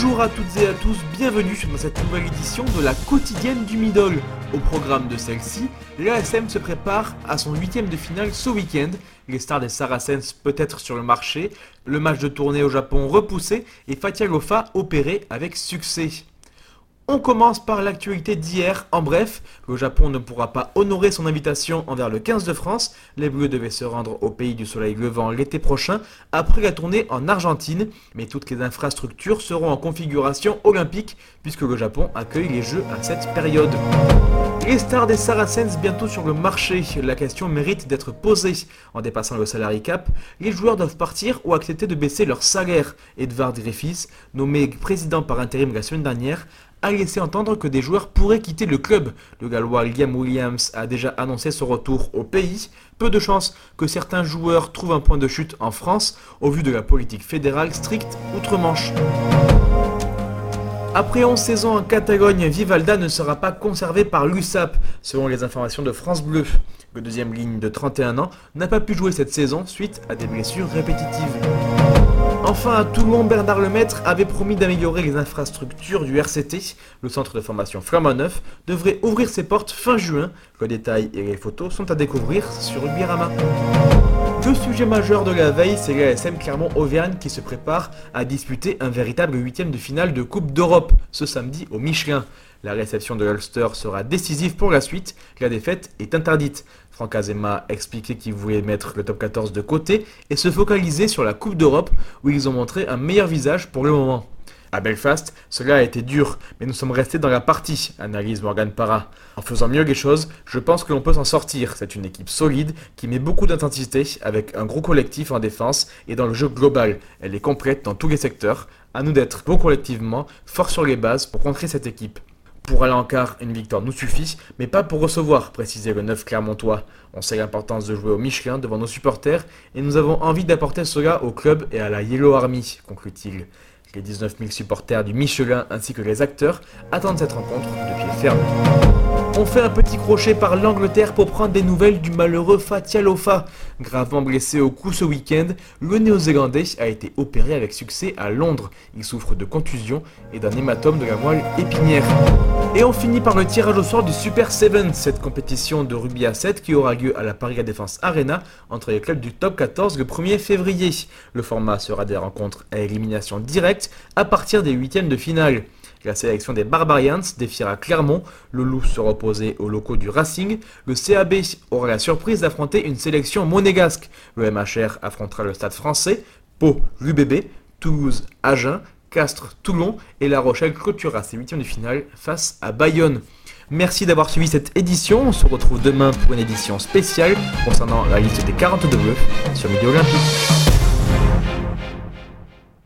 Bonjour à toutes et à tous, bienvenue dans cette nouvelle édition de la quotidienne du Middle. Au programme de celle-ci, l'ASM se prépare à son huitième de finale ce week-end. Les stars des Saracens peut-être sur le marché, le match de tournée au Japon repoussé et Fatia Lofa opéré avec succès. On commence par l'actualité d'hier. En bref, le Japon ne pourra pas honorer son invitation envers le 15 de France. Les Bleus devaient se rendre au pays du soleil levant l'été prochain après la tournée en Argentine. Mais toutes les infrastructures seront en configuration olympique puisque le Japon accueille les Jeux à cette période. Les stars des Saracens bientôt sur le marché. La question mérite d'être posée. En dépassant le salary cap, les joueurs doivent partir ou accepter de baisser leur salaire. Edvard Griffiths, nommé président par intérim la semaine dernière, a laissé entendre que des joueurs pourraient quitter le club. Le Gallois Liam Williams a déjà annoncé son retour au pays. Peu de chances que certains joueurs trouvent un point de chute en France au vu de la politique fédérale stricte outre-Manche. Après 11 saisons en Catalogne, Vivalda ne sera pas conservé par l'USAP, selon les informations de France Bleu. Le deuxième ligne de 31 ans n'a pas pu jouer cette saison suite à des blessures répétitives. Enfin, à Toulon, Bernard Lemaître avait promis d'améliorer les infrastructures du RCT. Le centre de formation Flamand Neuf devrait ouvrir ses portes fin juin. Le détail et les photos sont à découvrir sur Ubirama. Le sujet majeur de la veille, c'est l'ASM Clermont-Auvergne qui se prépare à disputer un véritable huitième de finale de Coupe d'Europe ce samedi au Michelin. La réception de l'Ulster sera décisive pour la suite, la défaite est interdite. Franck Azema a expliqué qu'il voulait mettre le top 14 de côté et se focaliser sur la Coupe d'Europe où ils ont montré un meilleur visage pour le moment. À Belfast, cela a été dur, mais nous sommes restés dans la partie, analyse Morgan Parra. En faisant mieux les choses, je pense que l'on peut s'en sortir. C'est une équipe solide qui met beaucoup d'intensité avec un gros collectif en défense et dans le jeu global. Elle est complète dans tous les secteurs. À nous d'être beaux collectivement, forts sur les bases pour contrer cette équipe. Pour aller en quart, une victoire nous suffit, mais pas pour recevoir, précisait le 9 Clermontois. On sait l'importance de jouer au Michelin devant nos supporters et nous avons envie d'apporter cela au club et à la Yellow Army, conclut-il. Les 19 000 supporters du Michelin ainsi que les acteurs attendent cette rencontre de pied ferme. On fait un petit crochet par l'Angleterre pour prendre des nouvelles du malheureux Fatia Lofa. Gravement blessé au cou ce week-end, le néo-zélandais a été opéré avec succès à Londres. Il souffre de contusion et d'un hématome de la moelle épinière. Et on finit par le tirage au sort du Super 7, cette compétition de rugby à 7 qui aura lieu à la Paris La Défense Arena entre les clubs du top 14 le 1er février. Le format sera des rencontres à élimination directe à partir des huitièmes de finale. La sélection des Barbarians défiera Clermont, le Loup sera opposé aux locaux du Racing, le CAB aura la surprise d'affronter une sélection monégasque, le MHR affrontera le Stade français, Pau l'UBB, Toulouse Agen, Castres Toulon et La Rochelle clôturera ses huitièmes de finale face à Bayonne. Merci d'avoir suivi cette édition, on se retrouve demain pour une édition spéciale concernant la liste des 42 bleus sur Midi Olympique.